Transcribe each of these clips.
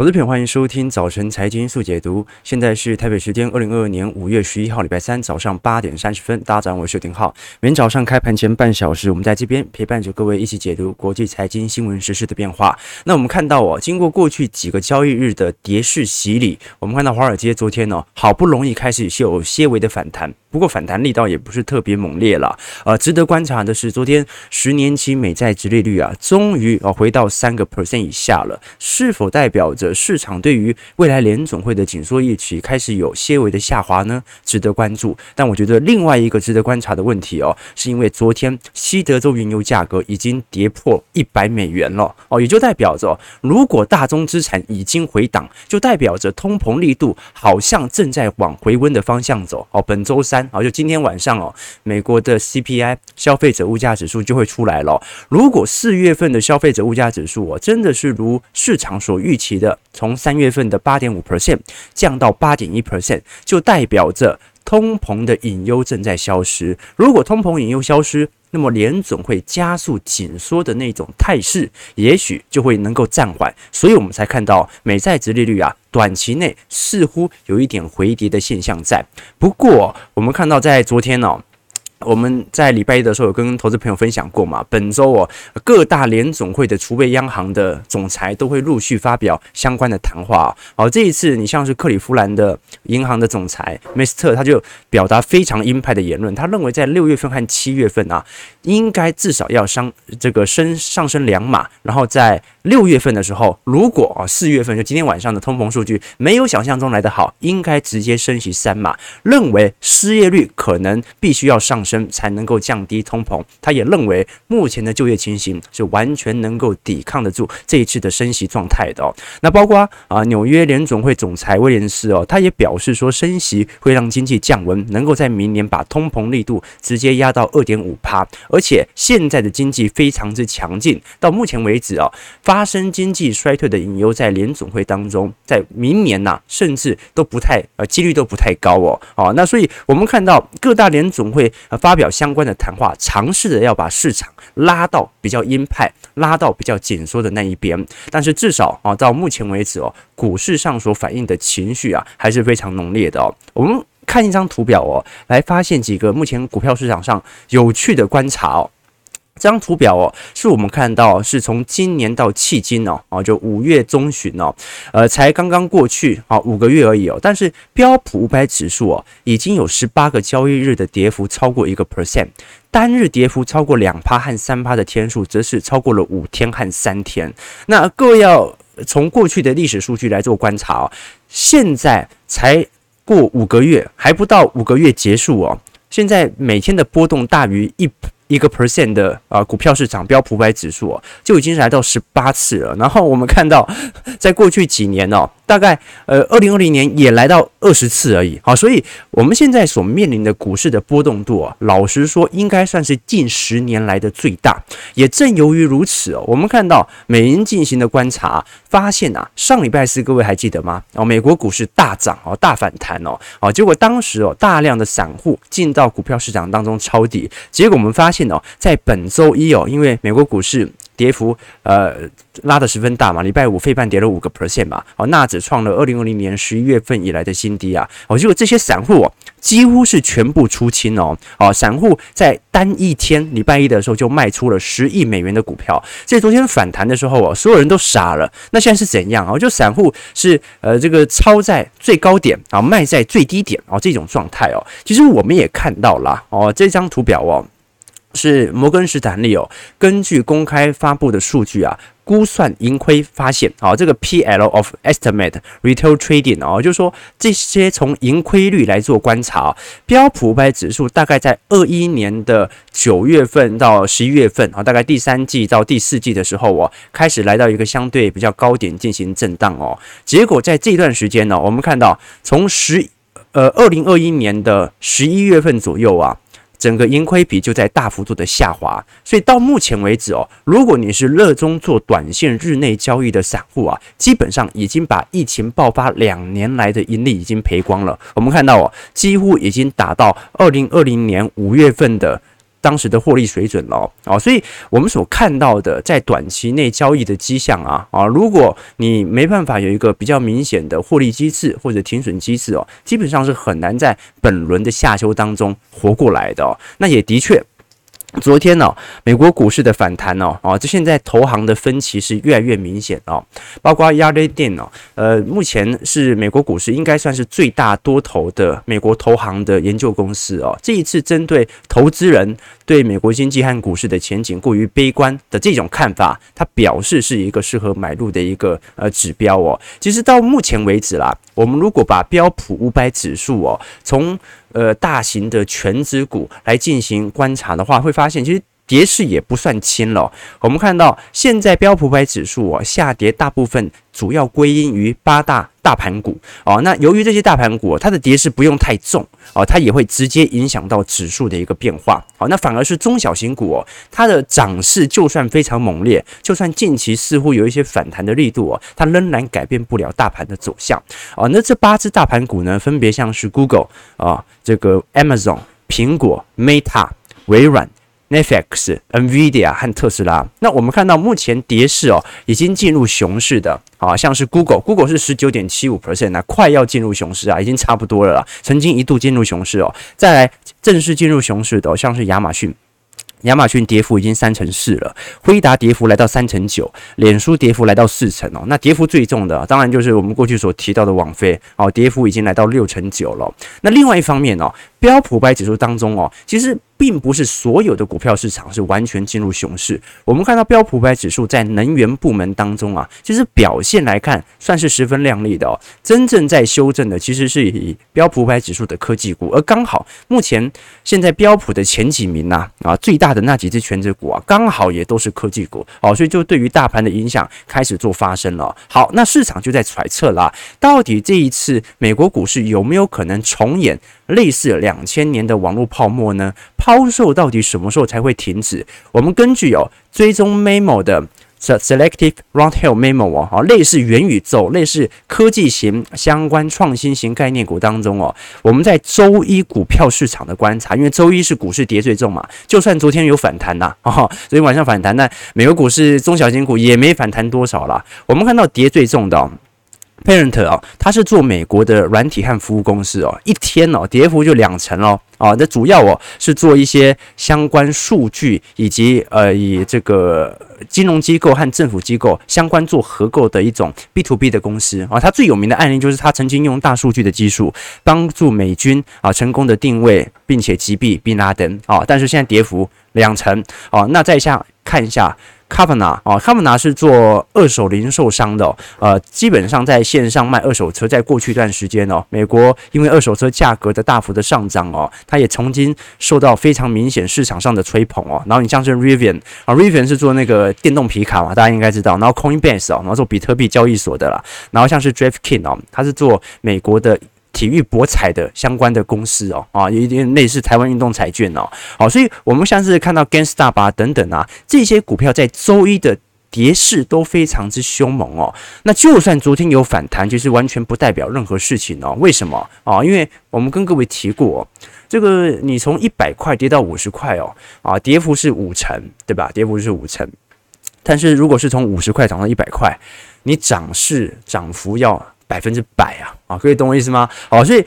投资朋友，欢迎收听早晨财经速解读。现在是台北时间二零二二年五月十一号礼拜三早上八点三十分。大家好，我是丁浩。每天早上开盘前半小时，我们在这边陪伴着各位一起解读国际财经新闻时事的变化。那我们看到哦，经过过去几个交易日的跌势洗礼，我们看到华尔街昨天呢、好不容易开始有些微的反弹。不过反弹力道也不是特别猛烈了，呃，值得观察的是，昨天十年期美债殖利率啊，终于啊回到三个 percent 以下了，是否代表着市场对于未来联总会的紧缩预期开始有些微的下滑呢？值得关注。但我觉得另外一个值得观察的问题哦，是因为昨天西德州原油价格已经跌破一百美元了哦，也就代表着如果大宗资产已经回档，就代表着通膨力度好像正在往回温的方向走哦。本周三。好，就今天晚上哦，美国的 CPI 消费者物价指数就会出来了。如果四月份的消费者物价指数哦，真的是如市场所预期的，从三月份的八点五 percent 降到八点一 percent，就代表着通膨的隐忧正在消失。如果通膨隐忧消失，那么联总会加速紧缩的那种态势，也许就会能够暂缓，所以我们才看到美债殖利率啊，短期内似乎有一点回跌的现象在。不过，我们看到在昨天呢、我们在礼拜一的时候有跟投资朋友分享过嘛，本周哦，各大联总会的储备央行的总裁都会陆续发表相关的谈话。好，这一次你像是克里夫兰的银行的总裁梅斯特，他就表达非常鹰派的言论，他认为在六月份和七月份啊，应该至少要上这个升上升两码，然后在六月份的时候，如果啊四月份就今天晚上的通膨数据没有想象中来得好，应该直接升息三码，认为失业率可能必须要上升。才能够降低通膨。他也认为目前的就业情形是完全能够抵抗得住这一次的升息状态的哦。那包括啊纽约联总会总裁威廉斯哦，他也表示说升息会让经济降温，能够在明年把通膨力度直接压到二点五趴。而且现在的经济非常之强劲，到目前为止哦，发生经济衰退的隐忧在联总会当中，在明年呐、甚至都不太呃几率都不太高哦。哦，那所以我们看到各大联总会发表相关的谈话，尝试着要把市场拉到比较鹰派、拉到比较紧缩的那一边。但是至少啊，到目前为止哦，股市上所反映的情绪啊，还是非常浓烈的哦。我们看一张图表哦，来发现几个目前股票市场上有趣的观察哦。这张图表哦，是我们看到是从今年到迄今哦，哦，就五月中旬哦，呃，才刚刚过去啊，五个月而已哦。但是标普五百指数哦，已经有十八个交易日的跌幅超过一个 percent，单日跌幅超过两趴和三趴的天数，则是超过了五天和三天。那各位要从过去的历史数据来做观察哦，现在才过五个月，还不到五个月结束哦，现在每天的波动大于一。一个 percent 的啊股票市场标普五百指数哦，就已经来到十八次了。然后我们看到，在过去几年哦，大概呃二零二零年也来到二十次而已。好，所以我们现在所面临的股市的波动度啊，老实说应该算是近十年来的最大。也正由于如此哦，我们看到美银进行的观察，发现啊，上礼拜四各位还记得吗？哦，美国股市大涨哦，大反弹哦，哦，结果当时哦，大量的散户进到股票市场当中抄底，结果我们发现。哦在本周一哦，因为美国股市跌幅呃拉得十分大嘛，礼拜五费半跌了五个 percent 嘛，哦，纳指创了二零二零年十一月份以来的新低啊，哦，结果这些散户哦几乎是全部出清哦，哦，散户在单一天礼拜一的时候就卖出了十亿美元的股票，所以昨天反弹的时候哦，所有人都傻了，那现在是怎样啊？就散户是呃这个超在最高点啊，卖在最低点哦，这种状态哦，其实我们也看到了哦，这张图表哦。是摩根士丹利哦，根据公开发布的数据啊，估算盈亏发现啊，这个 P/L of estimate retail trading 哦，就是说这些从盈亏率来做观察，标普五百指数大概在二一年的九月份到十一月份啊，大概第三季到第四季的时候哦，开始来到一个相对比较高点进行震荡哦，结果在这段时间呢，我们看到从十呃二零二一年的十一月份左右啊。整个盈亏比就在大幅度的下滑，所以到目前为止哦，如果你是热衷做短线日内交易的散户啊，基本上已经把疫情爆发两年来的盈利已经赔光了。我们看到哦，几乎已经达到二零二零年五月份的当时的获利水准了啊，所以我们所看到的在短期内交易的迹象啊啊，如果你没办法有一个比较明显的获利机制或者停损机制哦，基本上是很难在本轮的下修当中活过来的哦。那也的确。昨天呢、哦，美国股市的反弹哦，啊，这现在投行的分歧是越来越明显哦，包括 Yardi Din 哦，呃，目前是美国股市应该算是最大多头的美国投行的研究公司哦，这一次针对投资人对美国经济和股市的前景过于悲观的这种看法，它表示是一个适合买入的一个呃指标哦。其实到目前为止啦，我们如果把标普五百指数哦，从呃，大型的全职股来进行观察的话，会发现其实跌势也不算轻了。我们看到现在标普五百指数哦下跌，大部分主要归因于八大大盘股哦。那由于这些大盘股它的跌势不用太重哦，它也会直接影响到指数的一个变化。好，那反而是中小型股哦，它的涨势就算非常猛烈，就算近期似乎有一些反弹的力度哦，它仍然改变不了大盘的走向哦。那这八只大盘股呢，分别像是 Google 啊。这个 Amazon、苹果、Meta、微软、Netflix、NVIDIA 和特斯拉。那我们看到目前跌势哦，已经进入熊市的啊，像是 Google，Google 是十九点七五 percent 那快要进入熊市啊，已经差不多了啦。曾经一度进入熊市哦，再来正式进入熊市的，像是亚马逊。亚马逊跌幅已经三成四了，辉达跌幅来到三成九，脸书跌幅来到四成哦。那跌幅最重的，当然就是我们过去所提到的网飞哦，跌幅已经来到六成九了。那另外一方面哦，标普五百指数当中哦，其实。并不是所有的股票市场是完全进入熊市。我们看到标普五百指数在能源部门当中啊，其实表现来看算是十分亮丽的哦。真正在修正的其实是以标普五百指数的科技股，而刚好目前现在标普的前几名呐啊，最大的那几只权值股啊，刚好也都是科技股哦，所以就对于大盘的影响开始做发生了。好，那市场就在揣测啦，到底这一次美国股市有没有可能重演类似两千年的网络泡沫呢？抛售到底什么时候才会停止？我们根据有追踪 memo 的 selective roundhill memo 哦，类似元宇宙、类似科技型相关创新型概念股当中哦，我们在周一股票市场的观察，因为周一是股市跌最重嘛，就算昨天有反弹呐，哦，昨天晚上反弹，那美国股市中小型股也没反弹多少啦。我们看到跌最重的。Parent 啊，它是做美国的软体和服务公司哦，一天哦跌幅就两成哦，啊，那主要哦是做一些相关数据以及呃以这个金融机构和政府机构相关做合购的一种 B to B 的公司啊，它最有名的案例就是它曾经用大数据的技术帮助美军啊成功的定位并且击毙宾拉登啊，但是现在跌幅两成啊，那再下看一下。卡普纳啊，卡普纳是做二手零售商的，呃，基本上在线上卖二手车，在过去一段时间哦，美国因为二手车价格的大幅的上涨哦，它也曾经受到非常明显市场上的吹捧哦。然后你像是 Rivian 啊，Rivian 是做那个电动皮卡嘛，大家应该知道。然后 Coinbase 哦，然后做比特币交易所的啦。然后像是 DraftKings 哦，它是做美国的。体育博彩的相关的公司哦，啊，有一点类似台湾运动彩券哦，好，所以我们像是看到 GameStop 啊等等啊，这些股票在周一的跌势都非常之凶猛哦。那就算昨天有反弹，其实完全不代表任何事情哦。为什么啊？因为我们跟各位提过，这个你从一百块跌到五十块哦，啊，跌幅是五成，对吧？跌幅是五成。但是如果是从五十块涨到一百块，你涨势涨幅要百分之百啊！啊，可以懂我意思吗？好，所以，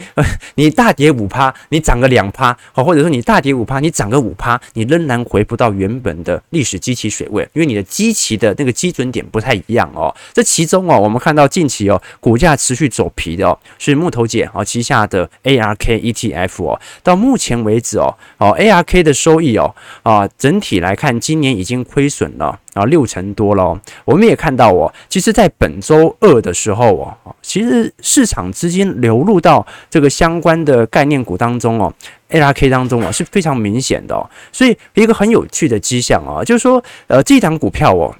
你大跌五趴，你涨个两趴，好，或者说你大跌五趴，你涨个五趴，你仍然回不到原本的历史基期水位，因为你的基期的那个基准点不太一样哦。这其中哦，我们看到近期哦，股价持续走皮的哦，是木头姐哦旗下的 ARK ETF 哦，到目前为止哦，哦 ARK 的收益哦啊，整体来看今年已经亏损了啊六成多了哦。我们也看到哦，其实在本周二的时候哦，其实市场。资金流入到这个相关的概念股当中哦，ARK 当中啊是非常明显的哦，所以一个很有趣的迹象啊，就是说呃这档股票哦，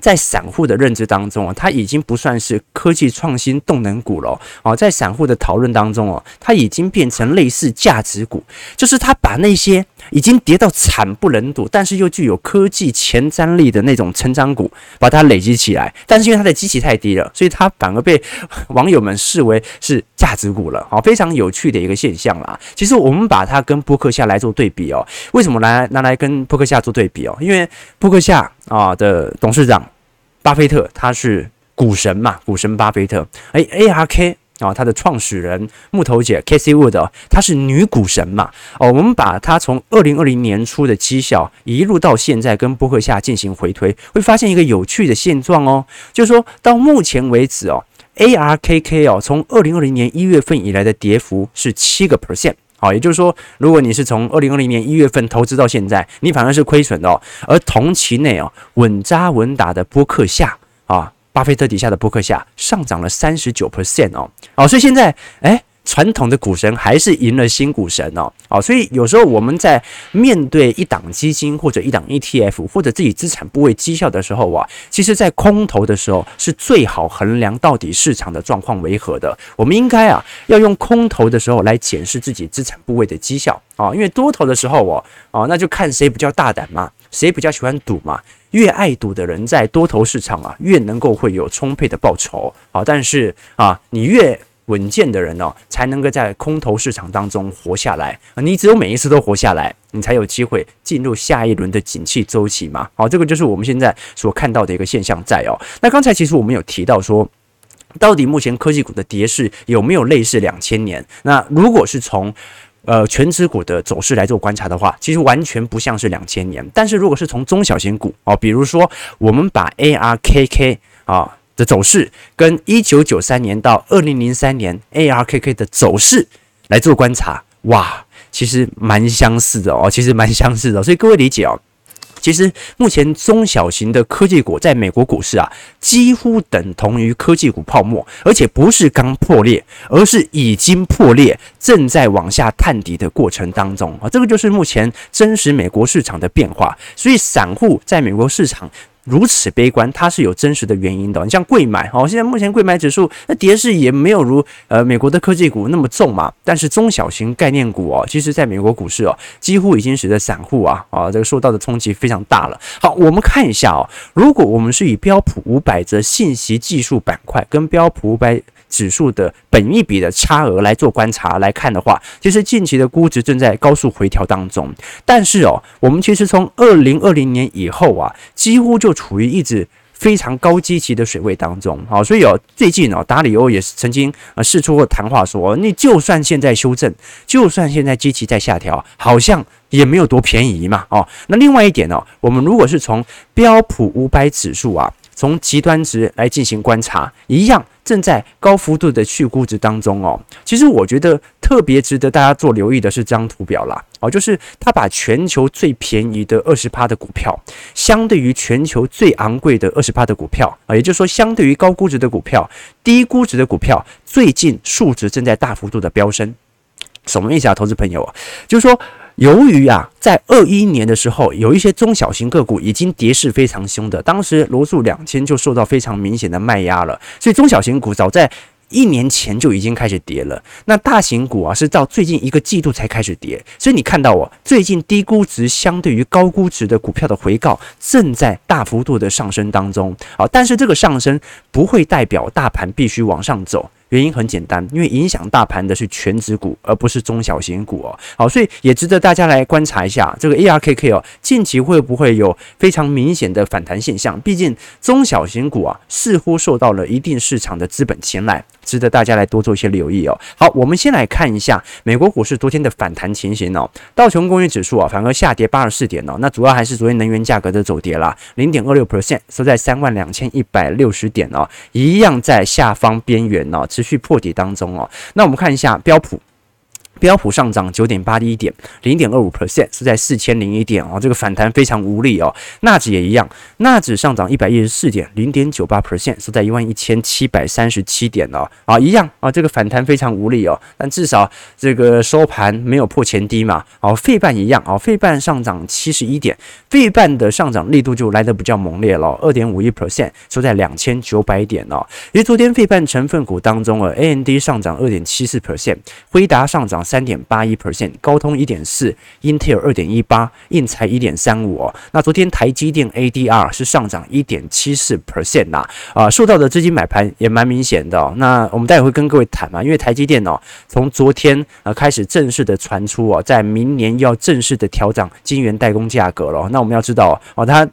在散户的认知当中啊，它已经不算是科技创新动能股了哦，在散户的讨论当中哦，它已经变成类似价值股，就是它把那些已经跌到惨不忍睹，但是又具有科技前瞻力的那种成长股，把它累积起来。但是因为它的基期太低了，所以它反而被网友们视为是价值股了。好，非常有趣的一个现象啦。其实我们把它跟波克夏来做对比哦，为什么来拿来跟波克夏做对比哦？因为波克夏啊的董事长巴菲特他是股神嘛，股神巴菲特。哎，ARK。啊，他的创始人木头姐 Casey Wood，她是女股神嘛？哦，我们把她从二零二零年初的绩效一路到现在跟波克夏进行回推，会发现一个有趣的现状哦，就是说到目前为止哦，ARKK 哦，从二零二零年一月份以来的跌幅是七个 percent。好，也就是说，如果你是从二零二零年一月份投资到现在，你反而是亏损的哦。而同期内哦，稳扎稳打的波克夏啊。巴菲特底下的波克夏上涨了三十九 percent 哦，哦，所以现在诶，传统的股神还是赢了新股神哦，哦，所以有时候我们在面对一档基金或者一档 ETF 或者自己资产部位绩效的时候啊，其实在空头的时候是最好衡量到底市场的状况为何的。我们应该啊要用空头的时候来检视自己资产部位的绩效啊，因为多头的时候哦，哦，那就看谁比较大胆嘛，谁比较喜欢赌嘛。越爱赌的人在多头市场啊，越能够会有充沛的报酬啊。但是啊，你越稳健的人呢、哦，才能够在空头市场当中活下来。你只有每一次都活下来，你才有机会进入下一轮的景气周期嘛。好，这个就是我们现在所看到的一个现象在哦。那刚才其实我们有提到说，到底目前科技股的跌势有没有类似两千年？那如果是从呃，全值股的走势来做观察的话，其实完全不像是两千年。但是如果是从中小型股哦，比如说我们把 ARKK 啊的走势跟一九九三年到二零零三年 ARKK 的走势来做观察，哇，其实蛮相似的哦，其实蛮相似的。所以各位理解哦。其实目前中小型的科技股在美国股市啊，几乎等同于科技股泡沫，而且不是刚破裂，而是已经破裂，正在往下探底的过程当中啊，这个就是目前真实美国市场的变化。所以散户在美国市场。如此悲观，它是有真实的原因的。你像贵买哦，现在目前贵买指数那跌势也没有如呃美国的科技股那么重嘛。但是中小型概念股哦，其实在美国股市哦，几乎已经使得散户啊啊这个受到的冲击非常大了。好，我们看一下哦，如果我们是以标普五百则信息技术板块跟标普五百指数的本益比的差额来做观察来看的话，其实近期的估值正在高速回调当中。但是哦，我们其实从二零二零年以后啊，几乎就处于一直非常高基期的水位当中。好，所以哦，最近哦，达里欧也是曾经呃试出过谈话说，你就算现在修正，就算现在基期在下调，好像也没有多便宜嘛。哦，那另外一点哦，我们如果是从标普五百指数啊。从极端值来进行观察，一样正在高幅度的去估值当中哦。其实我觉得特别值得大家做留意的是这张图表啦，哦，就是它把全球最便宜的二十趴的股票，相对于全球最昂贵的二十趴的股票啊，也就是说，相对于高估值的股票，低估值的股票最近数值正在大幅度的飙升。什么意思啊，投资朋友啊？就是说。由于啊，在二一年的时候，有一些中小型个股已经跌势非常凶的，当时罗素两千就受到非常明显的卖压了，所以中小型股早在一年前就已经开始跌了。那大型股啊，是到最近一个季度才开始跌，所以你看到哦，最近低估值相对于高估值的股票的回购正在大幅度的上升当中啊，但是这个上升不会代表大盘必须往上走。原因很简单，因为影响大盘的是全值股，而不是中小型股哦。好，所以也值得大家来观察一下这个 ARKK 哦，近期会不会有非常明显的反弹现象？毕竟中小型股啊，似乎受到了一定市场的资本青睐，值得大家来多做一些留意哦。好，我们先来看一下美国股市昨天的反弹情形哦。道琼工业指数啊，反而下跌八十四点哦。那主要还是昨天能源价格的走跌啦，零点二六 percent 收在三万两千一百六十点哦，一样在下方边缘哦。持续破底当中哦，那我们看一下标普。标普上涨九点八一点，零点二五 percent 是在四千零一点哦，这个反弹非常无力哦。纳指也一样，纳指上涨一百一十四点，零点九八 percent 是在一万一千七百三十七点哦，啊一样啊，这个反弹非常无力哦。但至少这个收盘没有破前低嘛。哦，费半一样哦，费半上涨七十一点，费半的上涨力度就来得比较猛烈了，二点五一 percent 收在两千九百点哦。因为昨天费半成分股当中啊，AMD 上涨二点七四 percent，辉达上涨。三点八一 percent，高通一点四，英特尔二点一八，应材一点三五哦。那昨天台积电 ADR 是上涨一点七四 percent 呐，啊，受到的资金买盘也蛮明显的。那我们待会会跟各位谈嘛，因为台积电哦，从昨天呃开始正式的传出哦，在明年要正式的调涨晶圆代工价格了。那我们要知道哦，它。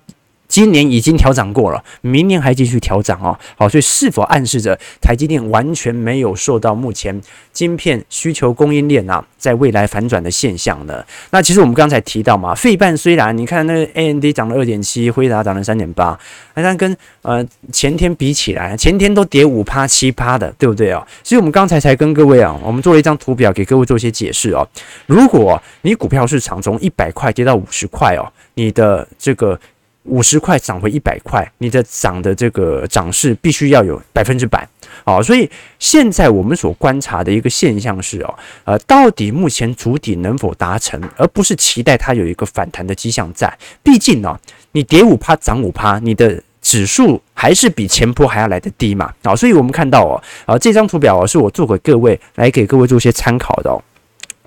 今年已经调涨过了，明年还继续调涨哦。好，所以是否暗示着台积电完全没有受到目前晶片需求供应链啊，在未来反转的现象呢？那其实我们刚才提到嘛，费半虽然你看那个 AMD 涨了二点七，辉达涨了三点八，但跟呃前天比起来，前天都跌五趴七趴的，对不对哦？所以我们刚才才跟各位啊，我们做了一张图表给各位做一些解释哦。如果你股票市场从一百块跌到五十块哦，你的这个。五十块涨回一百块，你的涨的这个涨势必须要有百分之百，好，所以现在我们所观察的一个现象是哦，呃，到底目前主底能否达成，而不是期待它有一个反弹的迹象在。毕竟呢，你跌五趴涨五趴，你的指数还是比前波还要来得低嘛，好，所以我们看到哦，啊，这张图表是我做给各位来给各位做一些参考的哦。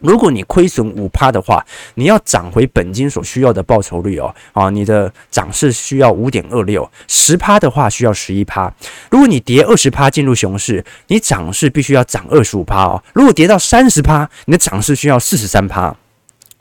如果你亏损五趴的话，你要涨回本金所需要的报酬率哦，啊，你的涨势需要五点二六，十趴的话需要十一趴。如果你跌二十趴进入熊市，你涨势必须要涨二十五趴哦。如果跌到三十趴，你的涨势需要四十三趴。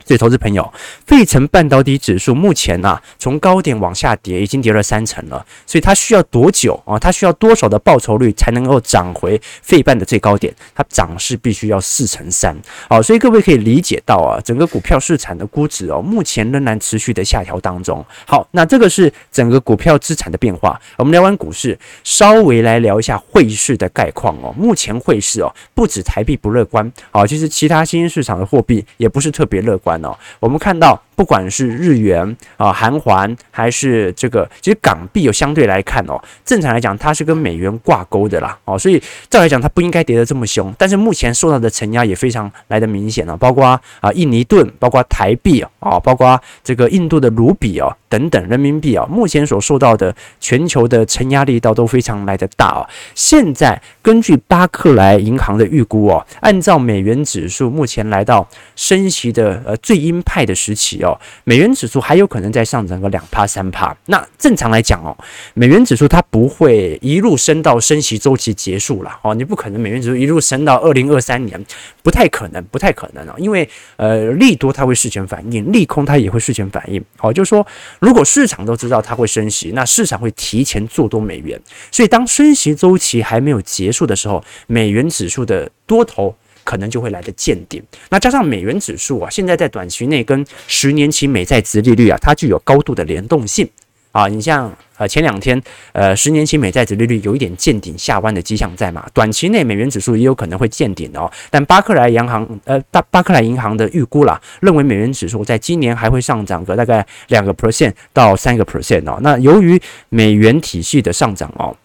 所以，投资朋友，费城半导体指数目前呐、啊，从高点往下跌，已经跌了三成了。所以，它需要多久啊？它需要多少的报酬率才能够涨回费半的最高点？它涨势必须要四成三。好，所以各位可以理解到啊，整个股票市场的估值哦，目前仍然持续的下调当中。好，那这个是整个股票资产的变化。我们聊完股市，稍微来聊一下汇市的概况哦。目前汇市哦，不止台币不乐观，好，其实其他新兴市场的货币也不是特别乐观。哦。我们看到，不管是日元啊、韩环，还是这个，其实港币有相对来看哦，正常来讲它是跟美元挂钩的啦，哦，所以照来讲它不应该跌得这么凶，但是目前受到的承压也非常来得明显了，包括啊印尼盾，包括台币啊，包括这个印度的卢比哦等等人民币啊，目前所受到的全球的承压力道都非常来得大哦。现在根据巴克莱银行的预估哦，按照美元指数目前来到升息的呃。最鹰派的时期哦，美元指数还有可能再上涨个两趴三趴。那正常来讲哦，美元指数它不会一路升到升息周期结束了哦，你不可能美元指数一路升到二零二三年，不太可能，不太可能哦，因为呃利多它会事前反应，利空它也会事前反应。好，就是说如果市场都知道它会升息，那市场会提前做多美元，所以当升息周期还没有结束的时候，美元指数的多头。可能就会来的见顶，那加上美元指数啊，现在在短期内跟十年期美债殖利率啊，它具有高度的联动性啊。你像呃前两天呃十年期美债殖利率有一点见顶下弯的迹象在嘛，短期内美元指数也有可能会见顶哦。但巴克莱银行呃巴巴克莱银行的预估啦，认为美元指数在今年还会上涨个大概两个 percent 到三个 percent 哦。那由于美元体系的上涨哦。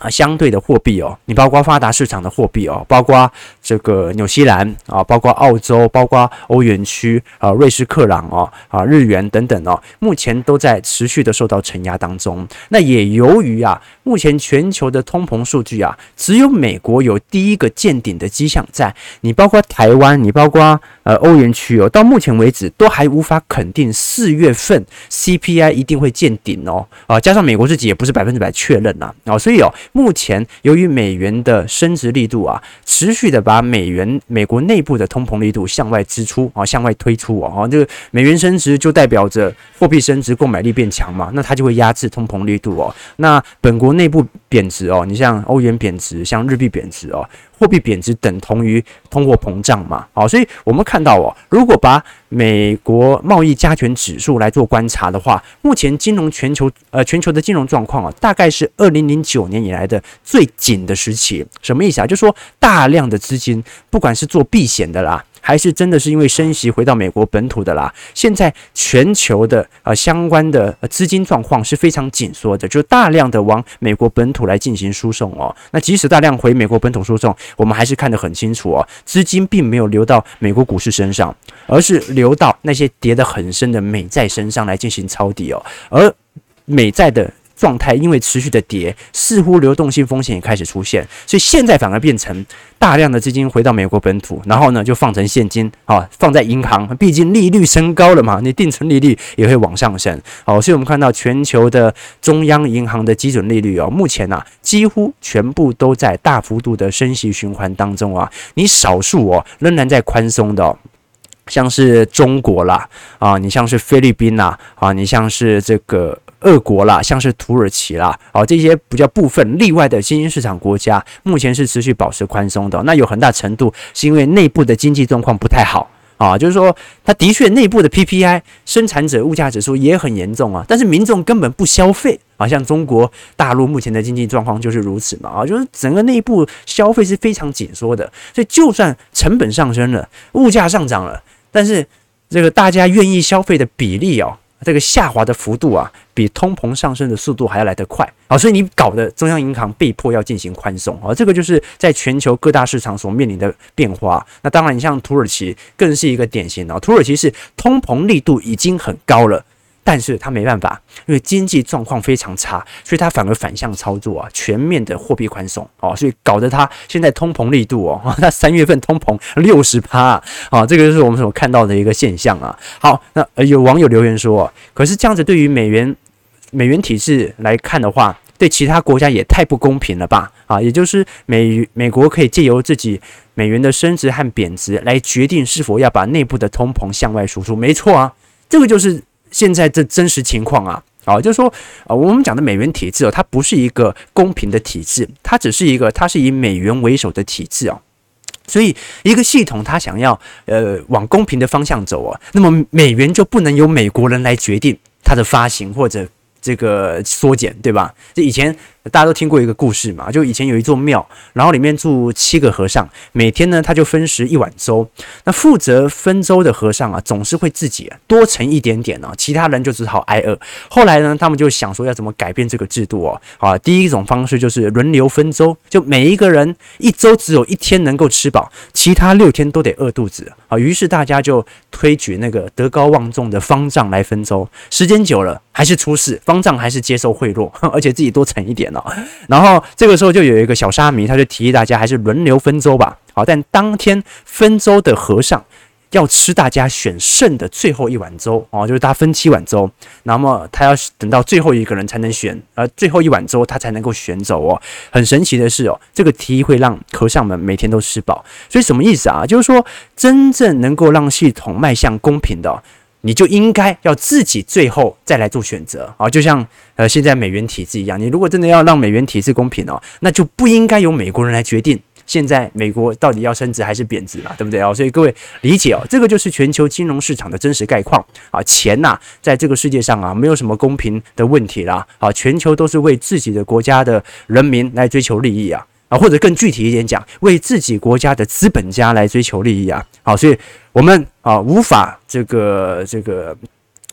啊，相对的货币哦，你包括发达市场的货币哦，包括这个纽西兰啊，包括澳洲，包括欧元区啊，瑞士克朗哦，啊，日元等等哦，目前都在持续的受到承压当中。那也由于啊，目前全球的通膨数据啊，只有美国有第一个见顶的迹象在。你包括台湾，你包括呃欧元区哦，到目前为止都还无法肯定四月份 CPI 一定会见顶哦。啊，加上美国自己也不是百分之百确认呐，啊，所以哦。目前由于美元的升值力度啊，持续的把美元美国内部的通膨力度向外支出啊，向外推出啊，这个美元升值就代表着货币升值，购买力变强嘛，那它就会压制通膨力度哦。那本国内部贬值哦，你像欧元贬值，像日币贬值哦。货币贬值等同于通货膨胀嘛？好，所以我们看到哦，如果把美国贸易加权指数来做观察的话，目前金融全球呃全球的金融状况啊，大概是二零零九年以来的最紧的时期。什么意思啊？就说大量的资金，不管是做避险的啦。还是真的是因为升息回到美国本土的啦。现在全球的呃相关的资金状况是非常紧缩的，就大量的往美国本土来进行输送哦。那即使大量回美国本土输送，我们还是看得很清楚哦，资金并没有流到美国股市身上，而是流到那些跌得很深的美债身上来进行抄底哦。而美债的状态因为持续的跌，似乎流动性风险也开始出现，所以现在反而变成大量的资金回到美国本土，然后呢就放成现金啊，放在银行，毕竟利率升高了嘛，你定存利率也会往上升。好，所以我们看到全球的中央银行的基准利率哦，目前呐几乎全部都在大幅度的升息循环当中啊，你少数哦仍然在宽松的。像是中国啦，啊，你像是菲律宾啦，啊，你像是这个俄国啦，像是土耳其啦，啊，这些比较部分例外的新兴市场国家，目前是持续保持宽松的。那有很大程度是因为内部的经济状况不太好啊，就是说它的确内部的 PPI 生产者物价指数也很严重啊，但是民众根本不消费啊，像中国大陆目前的经济状况就是如此嘛，啊，就是整个内部消费是非常紧缩的，所以就算成本上升了，物价上涨了。但是，这个大家愿意消费的比例哦，这个下滑的幅度啊，比通膨上升的速度还要来得快啊，所以你搞的中央银行被迫要进行宽松啊，这个就是在全球各大市场所面临的变化。那当然，你像土耳其更是一个典型啊，土耳其是通膨力度已经很高了。但是他没办法，因为经济状况非常差，所以他反而反向操作啊，全面的货币宽松哦，所以搞得他现在通膨力度哦，他三月份通膨六十趴啊，这个就是我们所看到的一个现象啊。好，那有网友留言说，可是这样子对于美元美元体制来看的话，对其他国家也太不公平了吧？啊，也就是美美国可以借由自己美元的升值和贬值来决定是否要把内部的通膨向外输出，没错啊，这个就是。现在这真实情况啊，啊，就是说，啊，我们讲的美元体制哦，它不是一个公平的体制，它只是一个，它是以美元为首的体制哦。所以，一个系统它想要呃往公平的方向走啊，那么美元就不能由美国人来决定它的发行或者这个缩减，对吧？这以前。大家都听过一个故事嘛，就以前有一座庙，然后里面住七个和尚，每天呢他就分食一碗粥。那负责分粥的和尚啊，总是会自己多盛一点点啊，其他人就只好挨饿。后来呢，他们就想说要怎么改变这个制度哦。啊，第一种方式就是轮流分粥，就每一个人一周只有一天能够吃饱，其他六天都得饿肚子啊。于是大家就推举那个德高望重的方丈来分粥，时间久了还是出事，方丈还是接受贿赂，而且自己多盛一点。然后这个时候就有一个小沙弥，他就提议大家还是轮流分粥吧。好，但当天分粥的和尚要吃大家选剩的最后一碗粥哦，就是他分七碗粥，那么他要等到最后一个人才能选，而最后一碗粥他才能够选走哦。很神奇的是哦，这个提议会让和尚们每天都吃饱。所以什么意思啊？就是说真正能够让系统迈向公平的。你就应该要自己最后再来做选择啊，就像呃现在美元体制一样，你如果真的要让美元体制公平哦，那就不应该由美国人来决定现在美国到底要升值还是贬值了，对不对哦？所以各位理解哦，这个就是全球金融市场的真实概况啊，钱呐，在这个世界上啊，没有什么公平的问题啦啊，全球都是为自己的国家的人民来追求利益啊。啊，或者更具体一点讲，为自己国家的资本家来追求利益啊！好，所以我们啊无法这个这个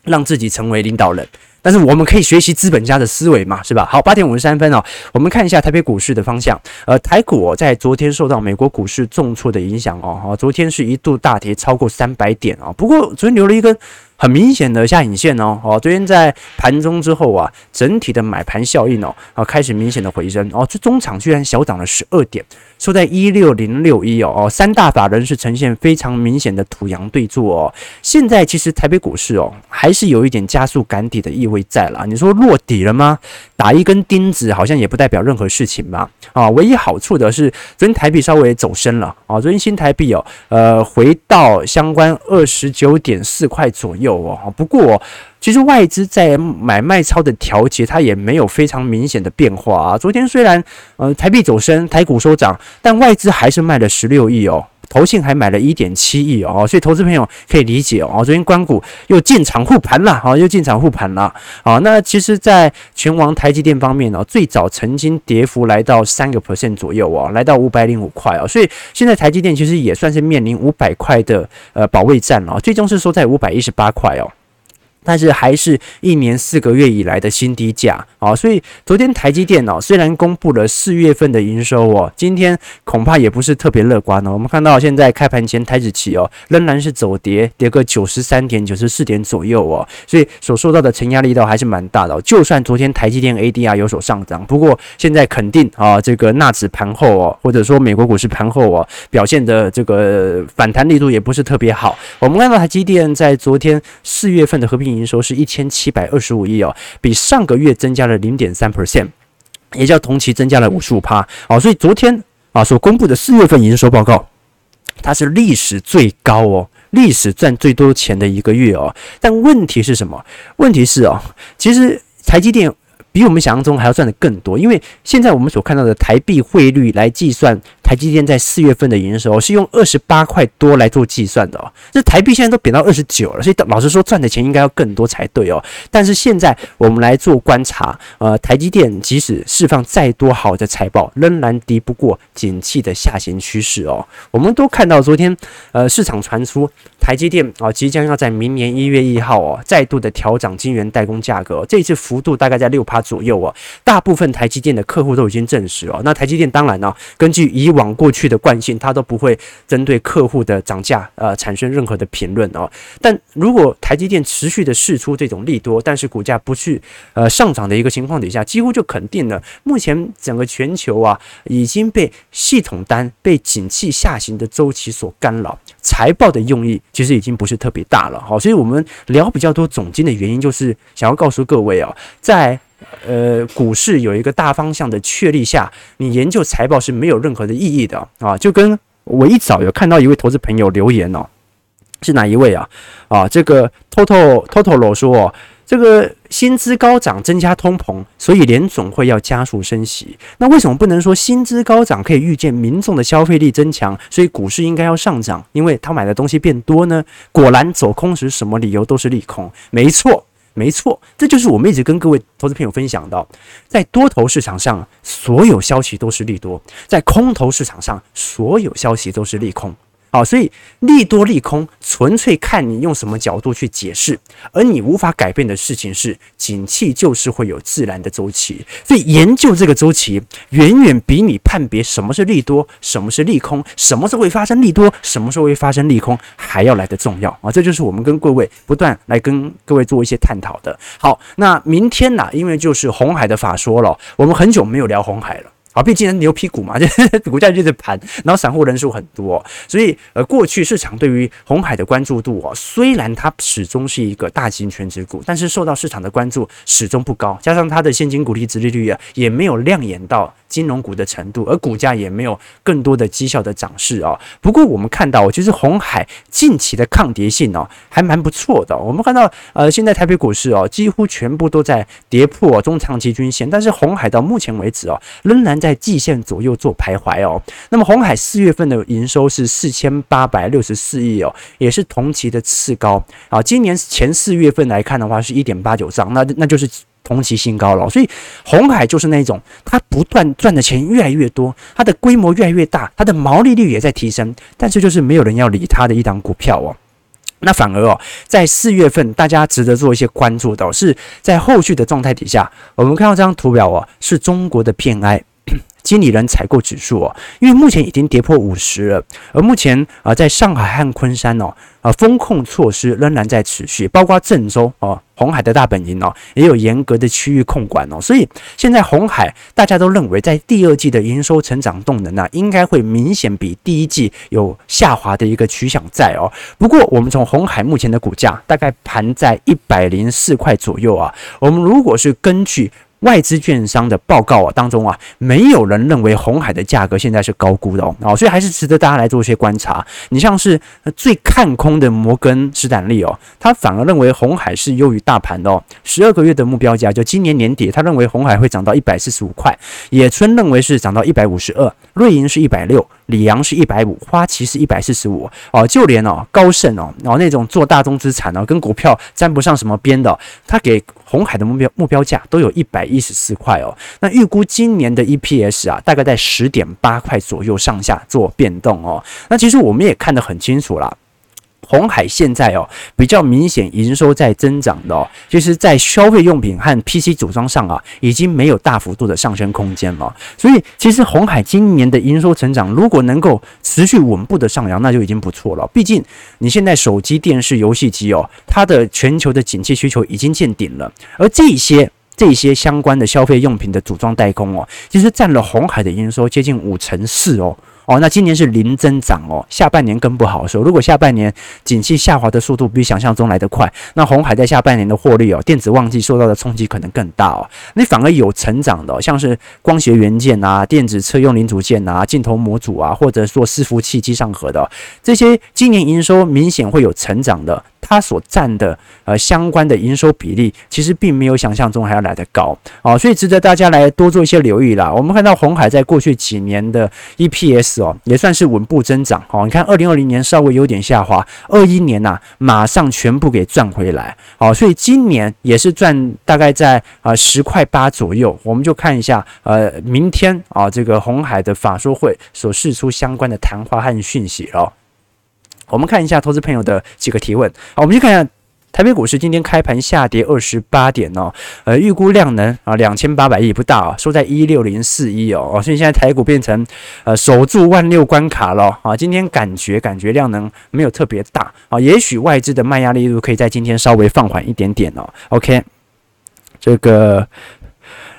让自己成为领导人，但是我们可以学习资本家的思维嘛，是吧？好，八点五十三分哦，我们看一下台北股市的方向。呃，台股，在昨天受到美国股市重挫的影响哦，昨天是一度大跌超过三百点啊，不过昨天留了一根。很明显的下影线哦，哦，昨天在盘中之后啊，整体的买盘效应哦，啊，开始明显的回升。哦，这中场居然小涨了十二点，收在一六零六一哦，哦，三大法人是呈现非常明显的土洋对坐哦，现在其实台北股市哦，还是有一点加速赶底的意味在啦，你说落底了吗？打一根钉子好像也不代表任何事情吧，啊，唯一好处的是昨天台币稍微走升了。啊，昨天新台币哦，呃，回到相关二十九点四块左右。有哦，不过其实外资在买卖超的调节，它也没有非常明显的变化啊。昨天虽然呃台币走升，台股收涨，但外资还是卖了十六亿哦，投信还买了一点七亿哦，所以投资朋友可以理解哦。昨天关谷又进场护盘了，好，又进场护盘了，好，那其实，在全网台积电方面呢，最早曾经跌幅来到三个 percent 左右哦，来到五百零五块哦，所以现在台积电其实也算是面临五百块的呃保卫战哦，最终是收在五百一十八块哦。但是还是一年四个月以来的新低价啊，所以昨天台积电哦，虽然公布了四月份的营收哦，今天恐怕也不是特别乐观哦。我们看到现在开盘前台指期哦，仍然是走跌，跌个九十三点、九十四点左右哦，所以所受到的承压力道还是蛮大的。就算昨天台积电 ADR 有所上涨，不过现在肯定啊，这个纳指盘后哦，或者说美国股市盘后哦，表现的这个反弹力度也不是特别好。我们看到台积电在昨天四月份的合并营收是一千七百二十五亿哦，比上个月增加了零点三 percent，也叫同期增加了五十五趴哦。所以昨天啊所公布的四月份营收报告，它是历史最高哦，历史赚最多钱的一个月哦。但问题是什么？问题是哦，其实台积电。比我们想象中还要赚的更多，因为现在我们所看到的台币汇率来计算台积电在四月份的营收是用二十八块多来做计算的哦。这台币现在都贬到二十九了，所以老实说赚的钱应该要更多才对哦。但是现在我们来做观察，呃，台积电即使释放再多好的财报，仍然敌不过景气的下行趋势哦。我们都看到昨天呃市场传出台积电啊即将要在明年一月一号哦再度的调涨晶圆代工价格，这一次幅度大概在六趴。左右哦，大部分台积电的客户都已经证实哦。那台积电当然呢，根据以往往过去的惯性，它都不会针对客户的涨价呃产生任何的评论哦。但如果台积电持续的试出这种利多，但是股价不去呃上涨的一个情况底下，几乎就肯定了，目前整个全球啊已经被系统单、被景气下行的周期所干扰，财报的用意其实已经不是特别大了。好，所以我们聊比较多总经的原因，就是想要告诉各位啊，在呃，股市有一个大方向的确立下，你研究财报是没有任何的意义的啊！就跟我一早有看到一位投资朋友留言哦，是哪一位啊？啊，这个 Toto Totoro 说，这个薪资高涨增加通膨，所以联总会要加速升息。那为什么不能说薪资高涨可以预见民众的消费力增强，所以股市应该要上涨，因为他买的东西变多呢？果然走空时什么理由都是利空，没错。没错，这就是我们一直跟各位投资朋友分享的，在多头市场上，所有消息都是利多；在空头市场上，所有消息都是利空。好，所以利多利空纯粹看你用什么角度去解释，而你无法改变的事情是，景气就是会有自然的周期。所以研究这个周期，远远比你判别什么是利多、什么是利空、什么时候会发生利多、什么时候会发生利空还要来得重要啊！这就是我们跟各位不断来跟各位做一些探讨的。好，那明天呢？因为就是红海的法说了，我们很久没有聊红海了。啊，毕竟牛皮股嘛，就股价就是盘，然后散户人数很多，所以呃，过去市场对于红海的关注度哦，虽然它始终是一个大型全值股，但是受到市场的关注始终不高，加上它的现金股利殖利率啊，也没有亮眼到金融股的程度，而股价也没有更多的绩效的涨势啊。不过我们看到，其实红海近期的抗跌性哦，还蛮不错的。我们看到呃，现在台北股市哦，几乎全部都在跌破中长期均线，但是红海到目前为止哦，仍然在。在季线左右做徘徊哦。那么红海四月份的营收是四千八百六十四亿哦，也是同期的次高啊。今年前四月份来看的话，是一点八九兆，那那就是同期新高了。所以红海就是那种，它不断赚的钱越来越多，它的规模越来越大，它的毛利率也在提升，但是就是没有人要理它的一档股票哦。那反而哦，在四月份大家值得做一些关注的，是在后续的状态底下，我们看到这张图表哦，是中国的 PMI。经理人采购指数哦，因为目前已经跌破五十了，而目前啊，在上海和昆山哦，啊，风控措施仍然在持续，包括郑州哦，红海的大本营哦，也有严格的区域控管哦，所以现在红海大家都认为，在第二季的营收成长动能呢，应该会明显比第一季有下滑的一个趋向在哦。不过，我们从红海目前的股价大概盘在一百零四块左右啊，我们如果是根据。外资券商的报告啊当中啊，没有人认为红海的价格现在是高估的哦，哦，所以还是值得大家来做一些观察。你像是最看空的摩根士丹利哦，他反而认为红海是优于大盘的哦。十二个月的目标价就今年年底，他认为红海会涨到一百四十五块。野村认为是涨到一百五十二，瑞银是一百六，里昂是一百五，花旗是一百四十五哦。就连哦高盛哦，然后那种做大宗资产哦，跟股票沾不上什么边的，他给红海的目标目标价都有一百。一十四块哦，那预估今年的 EPS 啊，大概在十点八块左右上下做变动哦。那其实我们也看得很清楚啦。红海现在哦，比较明显营收在增长的哦，就是在消费用品和 PC 组装上啊，已经没有大幅度的上升空间了。所以其实红海今年的营收成长，如果能够持续稳步的上扬，那就已经不错了。毕竟你现在手机、电视、游戏机哦，它的全球的景气需求已经见顶了，而这些这些相关的消费用品的组装代工哦，其实占了红海的营收接近五成四哦。哦，那今年是零增长哦，下半年更不好说。如果下半年景气下滑的速度比想象中来得快，那红海在下半年的获利哦，电子旺季受到的冲击可能更大哦。你反而有成长的，像是光学元件啊、电子车用零组件啊、镜头模组啊，或者说伺服器机上盒的这些，今年营收明显会有成长的。它所占的呃相关的营收比例，其实并没有想象中还要来得高哦，所以值得大家来多做一些留意啦。我们看到鸿海在过去几年的 EPS 哦，也算是稳步增长哦。你看，二零二零年稍微有点下滑，二一年呐、马上全部给赚回来哦。所以今年也是赚大概在啊十块八左右。我们就看一下呃，明天啊这个鸿海的法说会所释出相关的谈话和讯息哦。我们看一下投资朋友的几个提问。好，我们去看一下台北股市今天开盘下跌二十八点哦，呃，预估量能啊两千八百亿不大啊，收在一六零四一哦，所以现在台股变成呃守住万六关卡了啊。今天感觉感觉量能没有特别大啊，也许外资的卖压力度可以在今天稍微放缓一点点哦。OK，这个。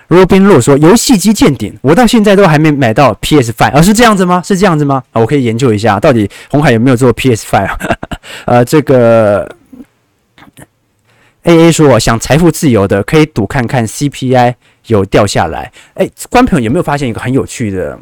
罗宾洛说：“游戏机见顶，我到现在都还没买到 PS Five，而是这样子吗？是这样子吗？啊，我可以研究一下，到底红海有没有做 PS Five 啊？呃，这个 A A 说，想财富自由的可以赌看看 CPI 有掉下来。哎，观朋友有没有发现一个很有趣的？”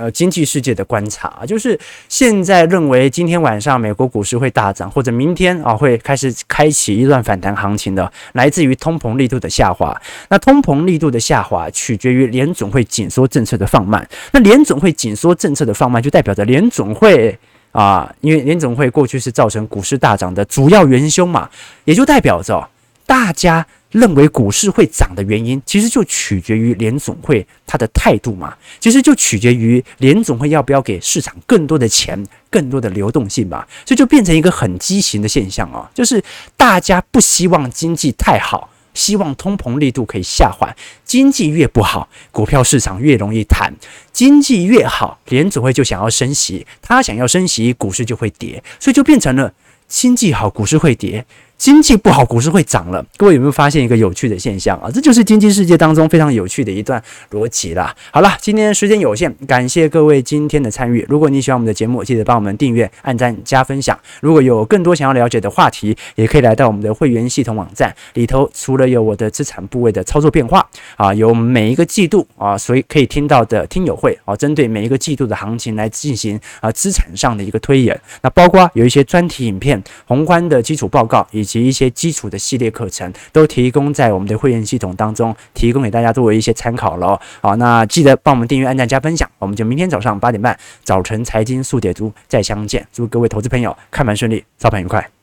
呃，经济世界的观察啊就是现在认为今天晚上美国股市会大涨，或者明天啊会开始开启一段反弹行情的，来自于通膨力度的下滑。那通膨力度的下滑取决于联总会紧缩政策的放慢。那联总会紧缩政策的放慢，就代表着联总会啊，因为联总会过去是造成股市大涨的主要元凶嘛，也就代表着大家。认为股市会涨的原因，其实就取决于联总会它的态度嘛，其实就取决于联总会要不要给市场更多的钱、更多的流动性嘛，所以就变成一个很畸形的现象啊，就是大家不希望经济太好，希望通膨力度可以下缓，经济越不好，股票市场越容易弹；经济越好，联总会就想要升息，他想要升息，股市就会跌，所以就变成了经济好，股市会跌。经济不好，股市会涨了。各位有没有发现一个有趣的现象啊？这就是经济世界当中非常有趣的一段逻辑啦。好了，今天时间有限，感谢各位今天的参与。如果你喜欢我们的节目，记得帮我们订阅、按赞、加分享。如果有更多想要了解的话题，也可以来到我们的会员系统网站里头。除了有我的资产部位的操作变化啊，有每一个季度啊，所以可以听到的听友会啊，针对每一个季度的行情来进行啊资产上的一个推演。那包括有一些专题影片、宏观的基础报告以及一些基础的系列课程都提供在我们的会员系统当中，提供给大家作为一些参考喽。好，那记得帮我们订阅、按赞、加分享，我们就明天早上八点半早晨财经速解读再相见。祝各位投资朋友看盘顺利，操盘愉快。